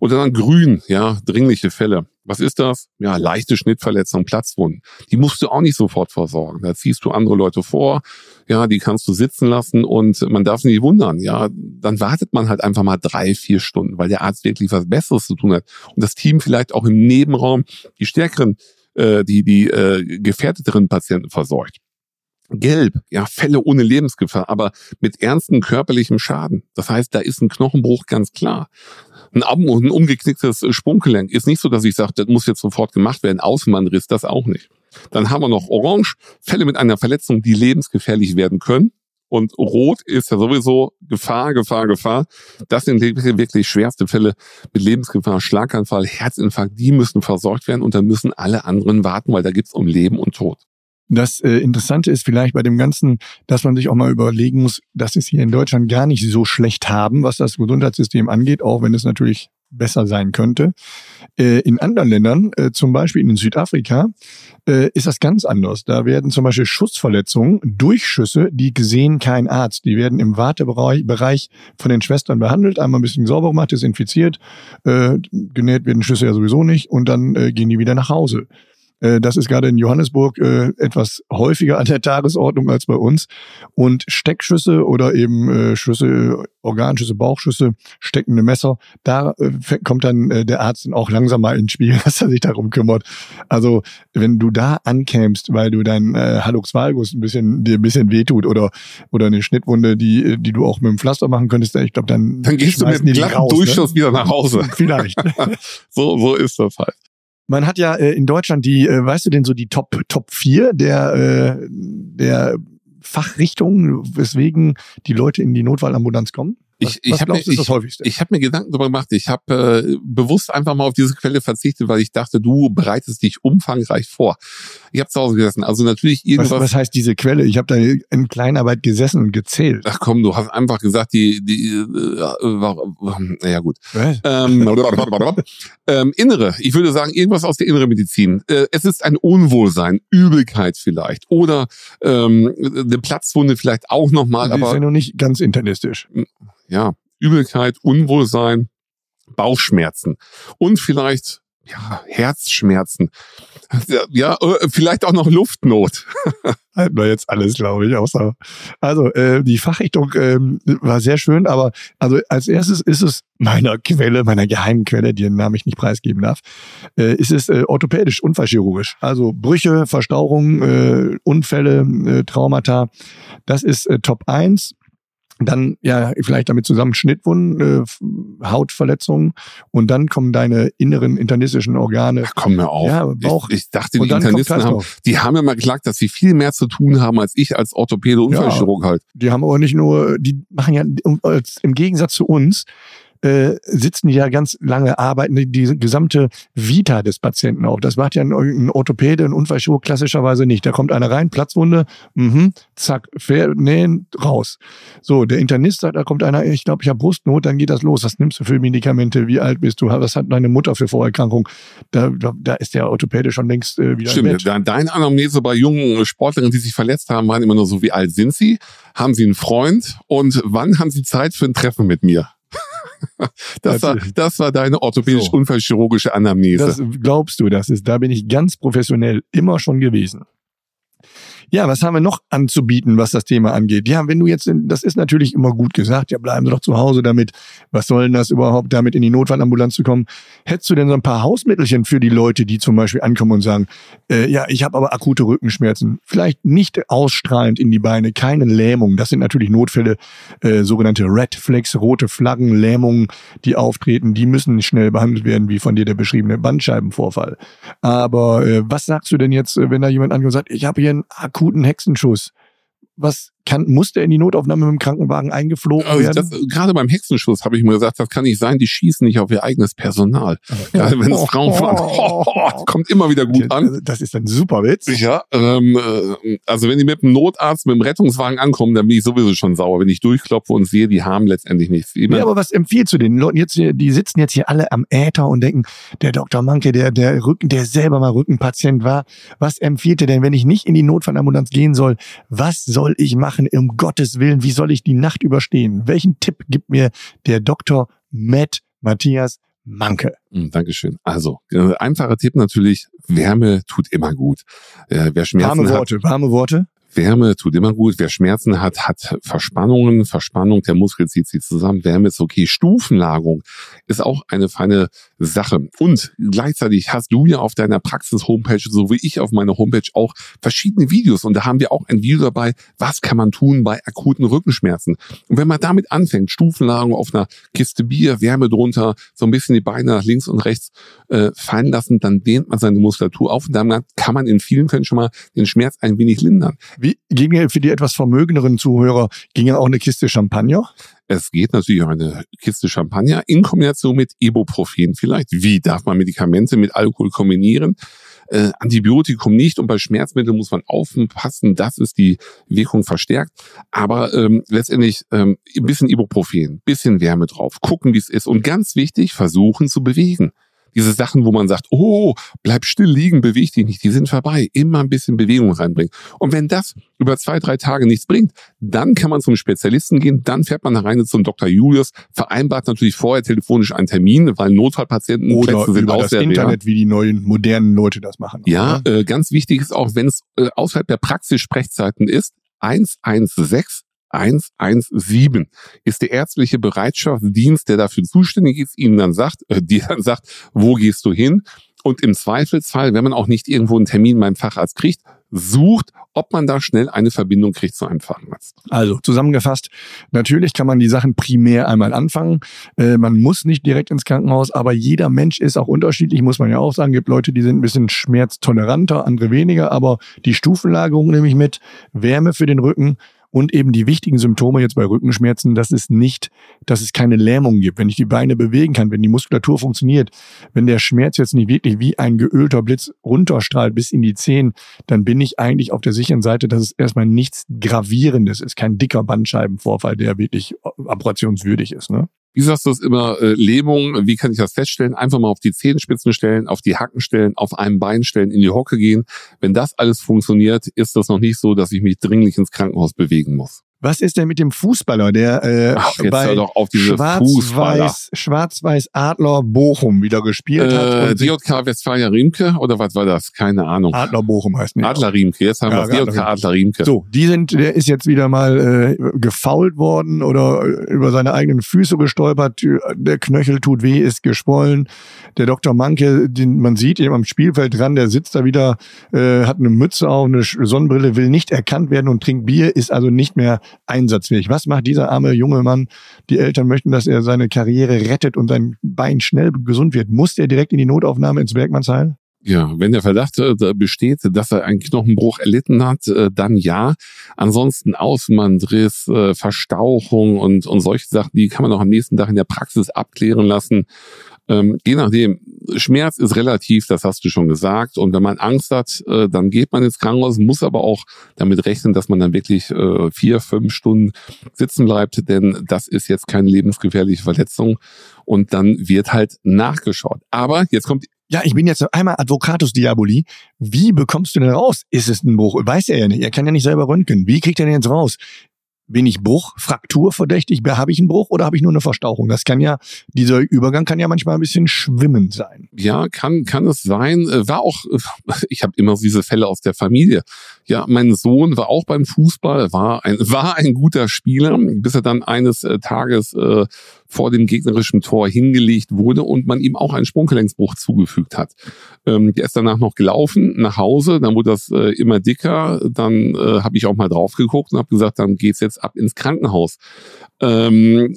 Oder dann grün, ja, dringliche Fälle. Was ist das? Ja, leichte Schnittverletzung, Platzwunden. Die musst du auch nicht sofort versorgen. Da ziehst du andere Leute vor, ja, die kannst du sitzen lassen und man darf sich nicht wundern, ja. Dann wartet man halt einfach mal drei, vier Stunden, weil der Arzt wirklich was Besseres zu tun hat. Und das Team vielleicht auch im Nebenraum die stärkeren, äh, die, die äh, gefährdeteren Patienten versorgt. Gelb, ja, Fälle ohne Lebensgefahr, aber mit ernstem körperlichem Schaden. Das heißt, da ist ein Knochenbruch ganz klar. Ein, ein umgeknicktes Sprunggelenk ist nicht so, dass ich sage, das muss jetzt sofort gemacht werden. Außenmannriss, das auch nicht. Dann haben wir noch Orange, Fälle mit einer Verletzung, die lebensgefährlich werden können. Und Rot ist ja sowieso Gefahr, Gefahr, Gefahr. Das sind wirklich schwerste Fälle mit Lebensgefahr, Schlaganfall, Herzinfarkt. Die müssen versorgt werden und dann müssen alle anderen warten, weil da geht's um Leben und Tod. Das äh, Interessante ist vielleicht bei dem Ganzen, dass man sich auch mal überlegen muss, dass es hier in Deutschland gar nicht so schlecht haben, was das Gesundheitssystem angeht, auch wenn es natürlich besser sein könnte. Äh, in anderen Ländern, äh, zum Beispiel in Südafrika, äh, ist das ganz anders. Da werden zum Beispiel Schussverletzungen, Durchschüsse, die gesehen kein Arzt. Die werden im Wartebereich von den Schwestern behandelt, einmal ein bisschen sauber gemacht, desinfiziert, äh, genäht werden Schüsse ja sowieso nicht und dann äh, gehen die wieder nach Hause. Äh, das ist gerade in Johannesburg äh, etwas häufiger an der Tagesordnung als bei uns. Und Steckschüsse oder eben äh, Schüsse, Organschüsse, Bauchschüsse, steckende Messer, da äh, kommt dann äh, der Arzt dann auch langsam mal ins Spiel, dass er sich darum kümmert. Also wenn du da ankämst, weil du dein äh, Hallux valgus ein bisschen dir ein bisschen wehtut oder oder eine Schnittwunde, die die du auch mit dem Pflaster machen könntest, ich glaube dann dann gehst du mit glatten raus, ne? Durchschuss ne? wieder nach Hause. Vielleicht. so so ist das halt. Man hat ja äh, in Deutschland die, äh, weißt du denn so die Top Top 4 der äh, der Fachrichtungen, weswegen die Leute in die Notfallambulanz kommen? Ich, ich habe mir, ich, ich hab mir Gedanken darüber gemacht. Ich habe äh, bewusst einfach mal auf diese Quelle verzichtet, weil ich dachte, du bereitest dich umfangreich vor. Ich habe zu Hause gesessen. Also natürlich irgendwas. Was, was heißt diese Quelle? Ich habe da in Kleinarbeit gesessen und gezählt. Ach komm, du hast einfach gesagt, die, die äh, äh, ja gut. Ähm, ähm, innere, ich würde sagen, irgendwas aus der inneren Medizin. Äh, es ist ein Unwohlsein, Übelkeit vielleicht oder ähm, eine Platzwunde vielleicht auch nochmal. Das ist ja noch nicht ganz internistisch ja, Übelkeit, Unwohlsein, Bauchschmerzen und vielleicht ja, Herzschmerzen. Ja, äh, vielleicht auch noch Luftnot. Halten wir jetzt alles, glaube ich, außer. Also, äh, die Fachrichtung äh, war sehr schön, aber also als erstes ist es meiner Quelle, meiner geheimen Quelle, die den Namen ich nicht preisgeben darf, äh, ist es äh, orthopädisch, unfallchirurgisch. Also Brüche, Verstauchungen, äh, Unfälle, äh, Traumata. Das ist äh, Top 1 dann ja vielleicht damit zusammen Schnittwunden, äh, Hautverletzungen und dann kommen deine inneren internistischen Organe. Ach, komm mir auf. Ja, Bauch. Ich, ich dachte, die Internisten haben, die haben ja mal gesagt, dass sie viel mehr zu tun haben als ich als Orthopäde Unfallchirurg ja, halt. Die haben aber nicht nur, die machen ja im Gegensatz zu uns äh, sitzen die ja ganz lange, arbeiten die, die gesamte Vita des Patienten auf. Das macht ja ein, ein Orthopäde, ein Unfallchirurg klassischerweise nicht. Da kommt einer rein, Platzwunde, mhm, zack, nähen, raus. So, der Internist sagt, da kommt einer, ich glaube, ich habe Brustnot, dann geht das los. Was nimmst du für Medikamente? Wie alt bist du? Was hat deine Mutter für Vorerkrankung? Da, da, da ist der Orthopäde schon längst äh, wieder Stimmt, deine Anamnese bei jungen Sportlerinnen, die sich verletzt haben, waren immer nur so, wie alt sind sie? Haben sie einen Freund? Und wann haben sie Zeit für ein Treffen mit mir? Das war, das war deine orthopädisch-unfallchirurgische Anamnese. Das glaubst du, das ist, da bin ich ganz professionell immer schon gewesen. Ja, was haben wir noch anzubieten, was das Thema angeht? Ja, wenn du jetzt, das ist natürlich immer gut gesagt, ja, bleiben Sie doch zu Hause damit. Was soll denn das überhaupt, damit in die Notfallambulanz zu kommen? Hättest du denn so ein paar Hausmittelchen für die Leute, die zum Beispiel ankommen und sagen, äh, ja, ich habe aber akute Rückenschmerzen, vielleicht nicht ausstrahlend in die Beine, keine Lähmung. Das sind natürlich Notfälle, äh, sogenannte Red Flags, rote Flaggen, Lähmungen, die auftreten. Die müssen schnell behandelt werden, wie von dir der beschriebene Bandscheibenvorfall. Aber äh, was sagst du denn jetzt, wenn da jemand ankommt und sagt, ich habe hier einen akuten Hexenschuss. Was kann, muss der in die Notaufnahme mit dem Krankenwagen eingeflogen also werden? Das, gerade beim Hexenschuss habe ich mir gesagt, das kann nicht sein, die schießen nicht auf ihr eigenes Personal. Gerade wenn es oh, Frauen waren, oh, oh, kommt immer wieder gut an. Das ist ein super Witz. Ja, ähm, äh, also wenn die mit dem Notarzt, mit dem Rettungswagen ankommen, dann bin ich sowieso schon sauer, wenn ich durchklopfe und sehe, die haben letztendlich nichts. Ja, aber was empfiehlst du den Leuten jetzt, die sitzen jetzt hier alle am Äther und denken, der Dr. Manke, der, der Rücken, der selber mal Rückenpatient war, was empfiehlt er denn, wenn ich nicht in die Notfallambulanz gehen soll? Was soll ich machen? Um Gottes Willen, wie soll ich die Nacht überstehen? Welchen Tipp gibt mir der Dr. Matt Matthias Manke. Hm, Dankeschön. Also, äh, einfacher Tipp natürlich, Wärme tut immer gut. Äh, wer Schmerzen warme Worte, hat, warme Worte. Wärme tut immer gut. Wer Schmerzen hat, hat Verspannungen. Verspannung, der Muskel zieht sich zusammen. Wärme ist okay. Stufenlagerung ist auch eine feine Sache. Und gleichzeitig hast du ja auf deiner Praxis-Homepage, so wie ich auf meiner Homepage auch, verschiedene Videos. Und da haben wir auch ein Video dabei, was kann man tun bei akuten Rückenschmerzen. Und wenn man damit anfängt, Stufenlagerung auf einer Kiste Bier, Wärme drunter, so ein bisschen die Beine nach links und rechts äh, fallen lassen, dann dehnt man seine Muskulatur auf. Und dann kann man in vielen Fällen schon mal den Schmerz ein wenig lindern. Wie ging für die etwas vermögenderen Zuhörer, ging ja auch eine Kiste Champagner? Es geht natürlich um eine Kiste Champagner in Kombination mit Ibuprofen vielleicht. Wie darf man Medikamente mit Alkohol kombinieren? Äh, Antibiotikum nicht und bei Schmerzmitteln muss man aufpassen, dass es die Wirkung verstärkt. Aber ähm, letztendlich ähm, ein bisschen Ibuprofen, bisschen Wärme drauf, gucken, wie es ist und ganz wichtig, versuchen zu bewegen. Diese Sachen, wo man sagt, oh, bleib still liegen, beweg dich nicht, die sind vorbei. Immer ein bisschen Bewegung reinbringen. Und wenn das über zwei, drei Tage nichts bringt, dann kann man zum Spezialisten gehen, dann fährt man Reine zum Dr. Julius, vereinbart natürlich vorher telefonisch einen Termin, weil Notfallpatienten Oder sind über das. Internet, wie die neuen modernen Leute das machen. Ja, äh, ganz wichtig ist auch, wenn es äh, außerhalb der Praxissprechzeiten ist, 116 117 ist der ärztliche Bereitschaftsdienst, der dafür zuständig ist, ihnen dann sagt, äh, die dann sagt, wo gehst du hin? Und im Zweifelsfall, wenn man auch nicht irgendwo einen Termin beim Facharzt kriegt, sucht, ob man da schnell eine Verbindung kriegt zu einem Facharzt. Also zusammengefasst, natürlich kann man die Sachen primär einmal anfangen. Äh, man muss nicht direkt ins Krankenhaus, aber jeder Mensch ist auch unterschiedlich, muss man ja auch sagen. Es gibt Leute, die sind ein bisschen schmerztoleranter, andere weniger, aber die Stufenlagerung nehme ich mit. Wärme für den Rücken, und eben die wichtigen Symptome jetzt bei Rückenschmerzen, dass es nicht, dass es keine Lähmung gibt, wenn ich die Beine bewegen kann, wenn die Muskulatur funktioniert, wenn der Schmerz jetzt nicht wirklich wie ein geölter Blitz runterstrahlt bis in die Zehen, dann bin ich eigentlich auf der sicheren Seite, dass es erstmal nichts Gravierendes ist, kein dicker Bandscheibenvorfall, der wirklich operationswürdig ist. Ne? Wie sagst du es immer, äh, Lähmung, wie kann ich das feststellen? Einfach mal auf die Zehenspitzen stellen, auf die Hacken stellen, auf einem Bein stellen, in die Hocke gehen. Wenn das alles funktioniert, ist das noch nicht so, dass ich mich dringlich ins Krankenhaus bewegen muss. Was ist denn mit dem Fußballer, der äh, Ach, bei. Schwarz-Weiß Schwarz-Weiß Adler Bochum wieder gespielt hat? Äh, sich- DJK Westfalia Riemke oder was war das? Keine Ahnung. Adler Bochum heißt nicht. Adler Riemke, jetzt haben Ja, wir. DJK Adler Riemke. So, die sind, der ist jetzt wieder mal äh, gefault worden oder äh, über seine eigenen Füße gestolpert. Der Knöchel tut weh, ist geschwollen. Der Dr. Manke, den man sieht eben am Spielfeld dran, der sitzt da wieder, äh, hat eine Mütze auf, eine Sonnenbrille, will nicht erkannt werden und trinkt Bier, ist also nicht mehr einsatzfähig. Was macht dieser arme junge Mann? Die Eltern möchten, dass er seine Karriere rettet und sein Bein schnell gesund wird. Muss der direkt in die Notaufnahme ins Bergmannsheil? Ja, wenn der Verdacht äh, besteht, dass er einen Knochenbruch erlitten hat, äh, dann ja. Ansonsten Außenbandriss, äh, Verstauchung und, und solche Sachen, die kann man auch am nächsten Tag in der Praxis abklären lassen. Ähm, je nachdem, Schmerz ist relativ, das hast du schon gesagt. Und wenn man Angst hat, äh, dann geht man ins Krankenhaus, muss aber auch damit rechnen, dass man dann wirklich äh, vier, fünf Stunden sitzen bleibt, denn das ist jetzt keine lebensgefährliche Verletzung. Und dann wird halt nachgeschaut. Aber jetzt kommt Ja, ich bin jetzt einmal Advocatus Diaboli. Wie bekommst du denn raus? Ist es ein Bruch? Weiß er ja nicht. Er kann ja nicht selber röntgen. Wie kriegt er denn jetzt raus? Bin ich Bruch, Fraktur verdächtig? Habe ich einen Bruch oder habe ich nur eine Verstauchung? Das kann ja, dieser Übergang kann ja manchmal ein bisschen schwimmend sein. Ja, kann, kann es sein. Äh, War auch, ich habe immer diese Fälle aus der Familie. Ja, mein Sohn war auch beim Fußball, war ein, war ein guter Spieler, bis er dann eines äh, Tages äh, vor dem gegnerischen Tor hingelegt wurde und man ihm auch einen Sprunggelenksbruch zugefügt hat. Ähm, der ist danach noch gelaufen nach Hause, dann wurde das äh, immer dicker, dann äh, habe ich auch mal drauf geguckt und habe gesagt, dann geht's jetzt ab ins Krankenhaus. Ähm,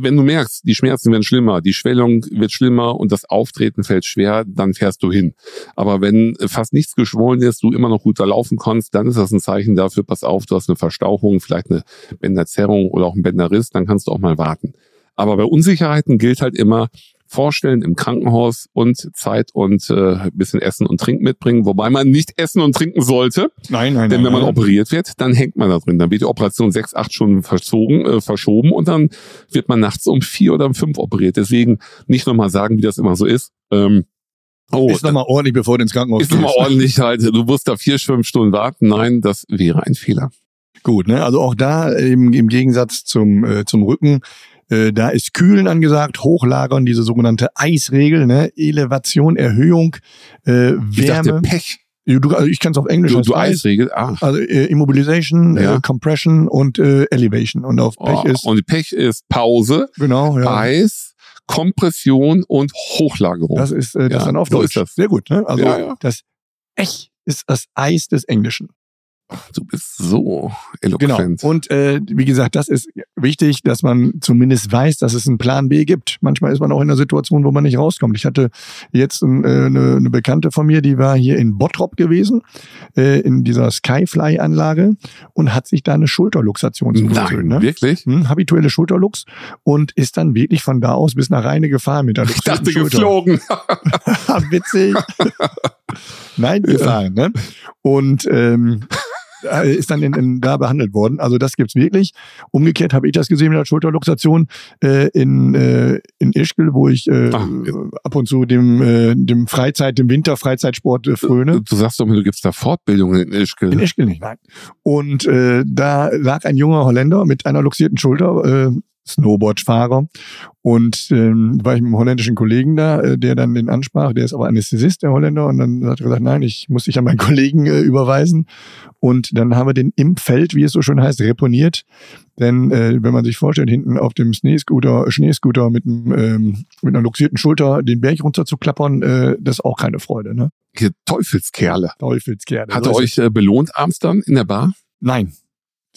wenn du merkst, die Schmerzen werden schlimmer, die Schwellung wird schlimmer und das Auftreten fällt schwer, dann fährst du hin. Aber wenn fast nichts geschwollen ist, du immer noch gut da laufen kannst, dann ist das ein Zeichen dafür, pass auf, du hast eine Verstauchung, vielleicht eine Bänderzerrung oder auch ein Bänderriss, dann kannst du auch mal warten. Aber bei Unsicherheiten gilt halt immer, vorstellen im Krankenhaus und Zeit und äh, ein bisschen Essen und Trinken mitbringen, wobei man nicht essen und trinken sollte. Nein, nein, Denn wenn man operiert wird, dann hängt man da drin. Dann wird die Operation sechs, acht Stunden verzogen, äh, verschoben und dann wird man nachts um vier oder um fünf operiert. Deswegen nicht nochmal sagen, wie das immer so ist. Ähm, oh, ist nochmal ordentlich, bevor du ins Krankenhaus ist nochmal ordentlich halt. Du musst da vier, fünf Stunden warten. Nein, das wäre ein Fehler. Gut, ne? Also auch da im, im Gegensatz zum, äh, zum Rücken, äh, da ist Kühlen angesagt, Hochlagern, diese sogenannte Eisregel, ne? Elevation, Erhöhung, äh, Ich dachte Wärme. Pech. Du, also ich kann es auf Englisch Du, du Eis. Eisregel. Ah. Also äh, Immobilization, Ja. äh, Compression und äh, Elevation. Und auf Pech Oh, ist, und Pech ist Pause, genau, ja. Eis, Kompression und Hochlagerung. Das ist äh, das Ja, dann auf so Deutsch. Sehr gut, ne? Also Ja, ja. das Ech ist das Eis des Englischen. Du bist so Genau. eloquent. Und äh, wie gesagt, das ist wichtig, dass man zumindest weiß, dass es einen Plan B gibt. Manchmal ist man auch in einer Situation, wo man nicht rauskommt. Ich hatte jetzt äh, eine, eine Bekannte von mir, die war hier in Bottrop gewesen, äh, in dieser Skyfly-Anlage und hat sich da eine Schulterluxation zugezogen. Ne? wirklich? Hm, habituelle Schulterlux und ist dann wirklich von da aus bis nach Rheine gefahren mit der Ich dachte Schulter. geflogen. Witzig. Nein, gefahren. Ne? Und ähm, äh, ist dann in, in, da behandelt worden. Also das gibt's wirklich. Umgekehrt habe ich das gesehen mit der Schulterluxation äh, in, äh, in Ischgl, wo ich äh, Ach, ab und zu dem, äh, dem Freizeit, dem Winterfreizeitsport äh, fröne. Du, du sagst doch mir, du gibst da Fortbildungen in Ischgl. In Ischgl nicht, nein. Und äh, da lag ein junger Holländer mit einer luxierten Schulter, äh, Snowboardfahrer. Und ähm, war ich mit einem holländischen Kollegen da, äh, der dann den ansprach, der ist aber Anästhesist, der Holländer, und dann hat er gesagt, nein, ich muss dich an meinen Kollegen äh, überweisen. Und dann haben wir den im Feld, wie es so schön heißt, reponiert. Denn äh, wenn man sich vorstellt, hinten auf dem Schneescooter, Schneescooter mit, einem, ähm, mit einer luxierten Schulter den Berg runter zu klappern, äh, das ist auch keine Freude. Ne? Teufelskerle. Teufelskerle. Hat er euch äh, belohnt abends dann in der Bar? Nein,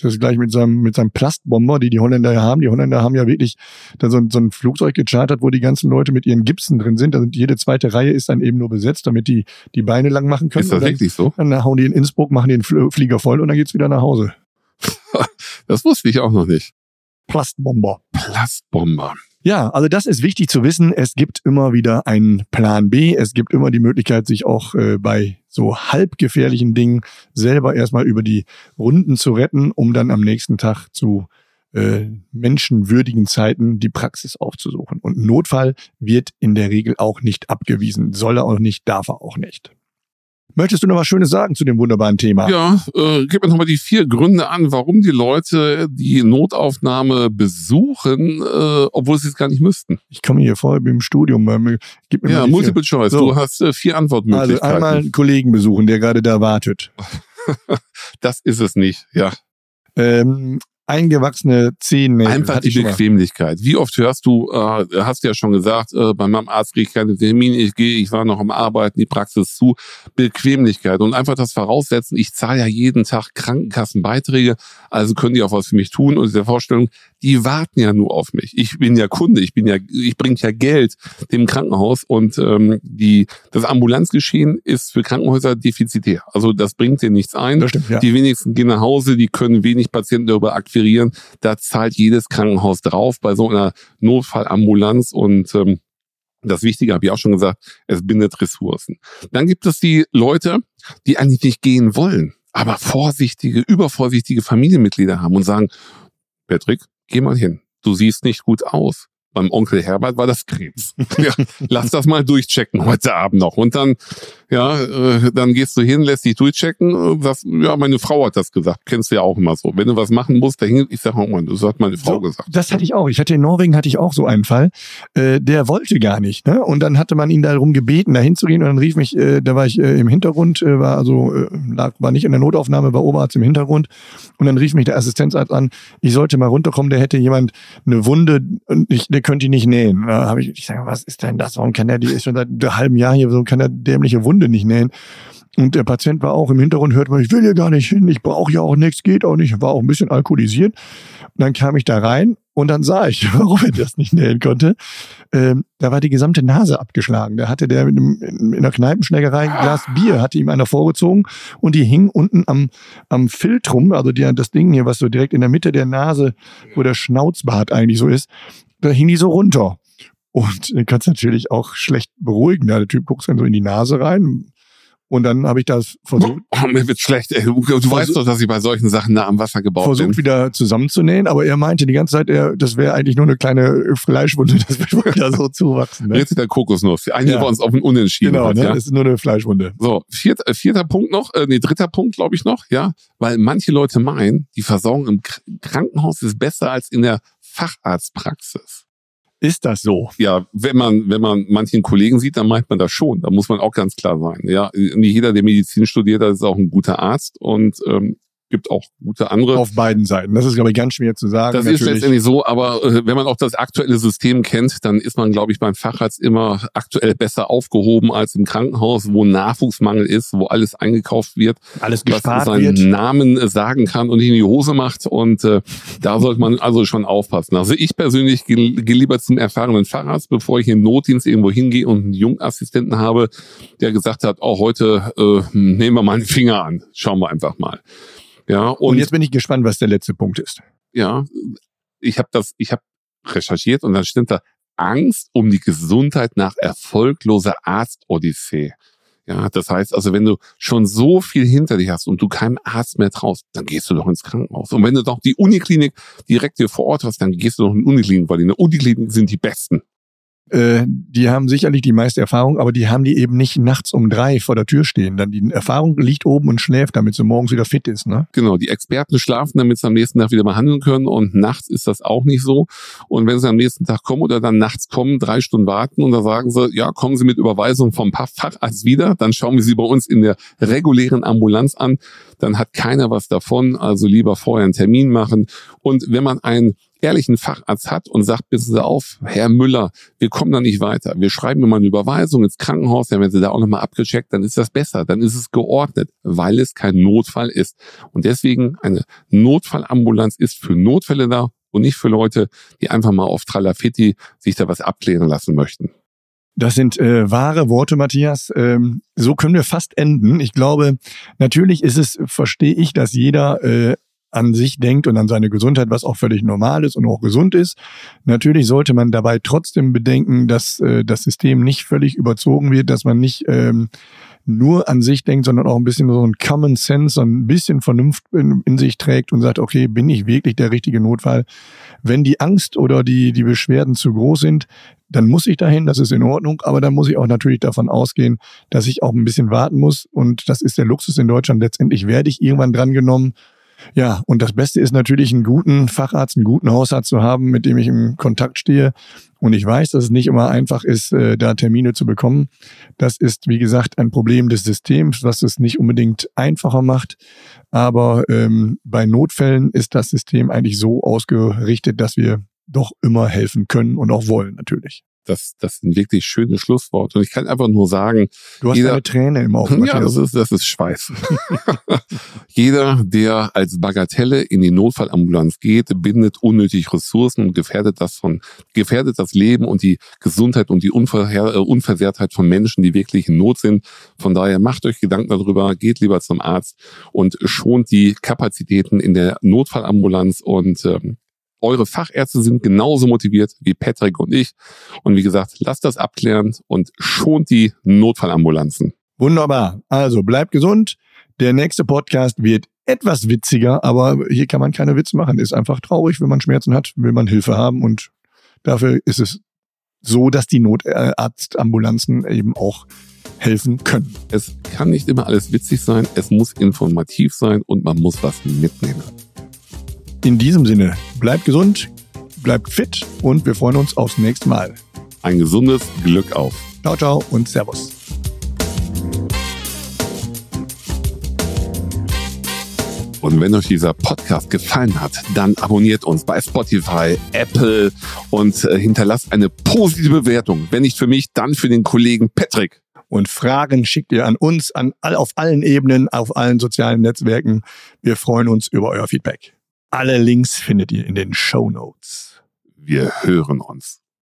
das ist gleich mit seinem, mit seinem Plastbomber, die die Holländer ja haben. Die Holländer haben ja wirklich da so ein, so ein Flugzeug gechartert, wo die ganzen Leute mit ihren Gipsen drin sind. Also jede zweite Reihe ist dann eben nur besetzt, damit die die Beine lang machen können. Ist das dann, wirklich so? Dann hauen die in Innsbruck, machen den Flieger voll und dann geht's wieder nach Hause. das wusste ich auch noch nicht. Plastbomber. Plastbomber. Ja, also das ist wichtig zu wissen. Es gibt immer wieder einen Plan B. Es gibt immer die Möglichkeit, sich auch äh, bei so halbgefährlichen Dingen selber erstmal über die Runden zu retten, um dann am nächsten Tag zu äh, menschenwürdigen Zeiten die Praxis aufzusuchen. Und Notfall wird in der Regel auch nicht abgewiesen. Soll er auch nicht, darf er auch nicht. Möchtest du noch was Schönes sagen zu dem wunderbaren Thema? Ja, äh, gib mir nochmal die vier Gründe an, warum die Leute die Notaufnahme besuchen, äh, obwohl sie es gar nicht müssten. Ich komme hier vorher im Studium. Äh, gib mir ja, Multiple vier. Choice. So. Du hast äh, vier Antwortmöglichkeiten. Also einmal einen Kollegen besuchen, der gerade da wartet. das ist es nicht, ja. Ähm, eingewachsene Zähne. Einfach die Bequemlichkeit. Wie oft hörst du, äh, hast du ja schon gesagt, äh, bei meinem Arzt kriege ich keine Termine, ich gehe, ich war noch am Arbeiten, die Praxis zu. Bequemlichkeit und einfach das Voraussetzen, ich zahle ja jeden Tag Krankenkassenbeiträge, also können die auch was für mich tun und diese Vorstellung, die warten ja nur auf mich. Ich bin ja Kunde, ich bin ja, ich bringe ja Geld dem Krankenhaus und ähm, die das Ambulanzgeschehen ist für Krankenhäuser defizitär. Also das bringt dir nichts ein. Das stimmt, ja. Die wenigsten gehen nach Hause, die können wenig Patienten darüber akquirieren. Da zahlt jedes Krankenhaus drauf bei so einer Notfallambulanz und ähm, das Wichtige habe ich auch schon gesagt, es bindet Ressourcen. Dann gibt es die Leute, die eigentlich nicht gehen wollen, aber vorsichtige, übervorsichtige Familienmitglieder haben und sagen, Patrick, geh mal hin. Du siehst nicht gut aus beim Onkel Herbert war das Krebs. ja, lass das mal durchchecken heute Abend noch. Und dann, ja, äh, dann gehst du hin, lässt dich durchchecken. Das, ja, meine Frau hat das gesagt. Kennst du ja auch immer so. Wenn du was machen musst, dahin, ich sag auch mal, das hat meine Frau so, gesagt. Das hatte ich auch. Ich hatte in Norwegen hatte ich auch so einen Fall. Äh, der wollte gar nicht. Ne? Und dann hatte man ihn darum gebeten, da hinzugehen. Und dann rief mich, äh, da war ich äh, im Hintergrund, äh, war also äh, lag, war nicht in der Notaufnahme, war Oberarzt im Hintergrund. Und dann rief mich der Assistenzarzt an, ich sollte mal runterkommen. Der hätte jemand eine Wunde und ich, der könnte die nicht nähen. Da habe ich, ich sage, was ist denn das? Warum kann der, die ist schon seit einem halben Jahr hier, so kann der dämliche Wunde nicht nähen? Und der Patient war auch im Hintergrund, hört man, ich will hier gar nicht hin, ich brauche ja auch nichts, geht auch nicht, war auch ein bisschen alkoholisiert. Und dann kam ich da rein und dann sah ich, warum er das nicht nähen konnte. Ähm, da war die gesamte Nase abgeschlagen. Da hatte der mit einem, in einer Kneipenschlägerei ein Glas Bier, hatte ihm einer vorgezogen und die hing unten am, am Filtrum, also die, das Ding hier, was so direkt in der Mitte der Nase, wo der Schnauzbart eigentlich so ist, da hing die so runter. Und du kannst natürlich auch schlecht beruhigen. Ja, der Typ guckt dann so in die Nase rein, und dann habe ich das versucht. Oh, mir wird schlecht. Ey. Du, du weißt doch, dass ich bei solchen Sachen nah am Wasser gebaut versucht bin. Versucht wieder zusammenzunähen, aber er meinte die ganze Zeit, er, das wäre eigentlich nur eine kleine Fleischwunde, das wird wieder so zuwachsen. Ne? Jetzt der Kokosnuss. Einige ja. bei uns auf den Unentschieden Genau, hat, ne? ja? das ist nur eine Fleischwunde. So, viert, äh, vierter Punkt noch, äh, nee, dritter Punkt glaube ich noch, ja, weil manche Leute meinen, die Versorgung im Krankenhaus ist besser als in der Facharztpraxis. Ist das so? Ja, wenn man, wenn man manchen Kollegen sieht, dann meint man das schon. Da muss man auch ganz klar sein. Ja, nicht jeder, der Medizin studiert, ist auch ein guter Arzt und ähm, gibt auch gute andere. Auf beiden Seiten. Das ist, glaube ich, ganz schwer zu sagen. Das natürlich. ist letztendlich so, aber äh, wenn man auch das aktuelle System kennt, dann ist man, glaube ich, beim Facharzt immer aktuell besser aufgehoben als im Krankenhaus, wo Nachwuchsmangel ist, wo alles eingekauft wird, alles was seinen wird. Namen äh, sagen kann und in die Hose macht. Und äh, da sollte man also schon aufpassen. Also ich persönlich gehe lieber zum erfahrenen Facharzt, bevor ich im Notdienst irgendwo hingehe und einen Jungassistenten habe, der gesagt hat, auch oh, heute äh, nehmen wir mal einen Finger an. Schauen wir einfach mal. Ja, und, und jetzt bin ich gespannt, was der letzte Punkt ist. Ja, ich habe das, ich habe recherchiert und dann stimmt da Angst um die Gesundheit nach erfolgloser Arztodyssee. Ja, das heißt also, wenn du schon so viel hinter dir hast und du keinem Arzt mehr traust, dann gehst du doch ins Krankenhaus. Und wenn du doch die Uniklinik direkt hier vor Ort hast, dann gehst du doch in die Uniklinik, weil in der Uniklinik sind die Besten. Äh, die haben sicherlich die meiste Erfahrung, aber die haben die eben nicht nachts um drei vor der Tür stehen. Dann die Erfahrung liegt oben und schläft, damit sie morgens wieder fit ist. Ne? Genau, die Experten schlafen, damit sie am nächsten Tag wieder behandeln können und nachts ist das auch nicht so. Und wenn sie am nächsten Tag kommen oder dann nachts kommen, drei Stunden warten und dann sagen sie, ja, kommen Sie mit Überweisung vom Facharzt wieder, dann schauen wir Sie bei uns in der regulären Ambulanz an, dann hat keiner was davon, also lieber vorher einen Termin machen. Und wenn man einen ehrlichen Facharzt hat und sagt, bitte Sie auf, Herr Müller, wir kommen da nicht weiter. Wir schreiben mal eine Überweisung ins Krankenhaus, dann werden Sie da auch nochmal abgecheckt, dann ist das besser, dann ist es geordnet, weil es kein Notfall ist. Und deswegen eine Notfallambulanz ist für Notfälle da und nicht für Leute, die einfach mal auf Tralafitti sich da was abklären lassen möchten. Das sind äh, wahre Worte, Matthias. Ähm, so können wir fast enden. Ich glaube, natürlich ist es, verstehe ich, dass jeder äh, an sich denkt und an seine Gesundheit, was auch völlig normal ist und auch gesund ist. Natürlich sollte man dabei trotzdem bedenken, dass äh, das System nicht völlig überzogen wird, dass man nicht ähm, nur an sich denkt, sondern auch ein bisschen so ein Common Sense, so ein bisschen Vernunft in, in, sich trägt und sagt, okay, bin ich wirklich der richtige Notfall? Wenn die Angst oder die, die Beschwerden zu groß sind, dann muss ich dahin, das ist in Ordnung, aber dann muss ich auch natürlich davon ausgehen, dass ich auch ein bisschen warten muss und das ist der Luxus in Deutschland. Letztendlich werde ich irgendwann drangenommen ja, und das Beste ist natürlich, einen guten Facharzt, einen guten Hausarzt zu haben, mit dem ich im Kontakt stehe. Und ich weiß, dass es nicht immer einfach ist, äh, da Termine zu bekommen. Das ist, wie gesagt, ein Problem des Systems, was es nicht unbedingt einfacher macht. Aber ähm, bei Notfällen ist das System eigentlich so ausgerichtet, dass wir doch immer helfen können und auch wollen natürlich. Das, das sind wirklich schöne Schlussworte. Und ich kann einfach nur sagen, du hast jeder, eine Träne im Auge. Ja, das ist, das ist Schweiß. jeder, der als Bagatelle in die Notfallambulanz geht, bindet unnötig Ressourcen und gefährdet das von, gefährdet das Leben und die Gesundheit und die Unver äh, Unversehrtheit von Menschen, die wirklich in Not sind. Von daher macht euch Gedanken darüber, geht lieber zum Arzt und schont die Kapazitäten in der Notfallambulanz und ähm, eure Fachärzte sind genauso motiviert wie Patrick und ich. Und wie gesagt, lasst das abklären und schont die Notfallambulanzen. Wunderbar. Also bleibt gesund. Der nächste Podcast wird etwas witziger, aber hier kann man keine Witze machen. Ist einfach traurig, wenn man Schmerzen hat, will man Hilfe haben und dafür ist es so, dass die Notarztambulanzen eben auch helfen können. Es kann nicht immer alles witzig sein, es muss informativ sein und man muss was mitnehmen. In diesem Sinne, bleibt gesund, bleibt fit und wir freuen uns aufs nächste Mal. Ein gesundes Glück auf. Ciao, ciao und Servus. Und wenn euch dieser Podcast gefallen hat, dann abonniert uns bei Spotify, Apple und äh, hinterlasst eine positive Bewertung. Wenn nicht für mich, dann für den Kollegen Patrick. Und Fragen schickt ihr an uns an, auf allen Ebenen, auf allen sozialen Netzwerken. Wir freuen uns über euer Feedback. Alle Links findet ihr in den Show Notes. Wir hören uns.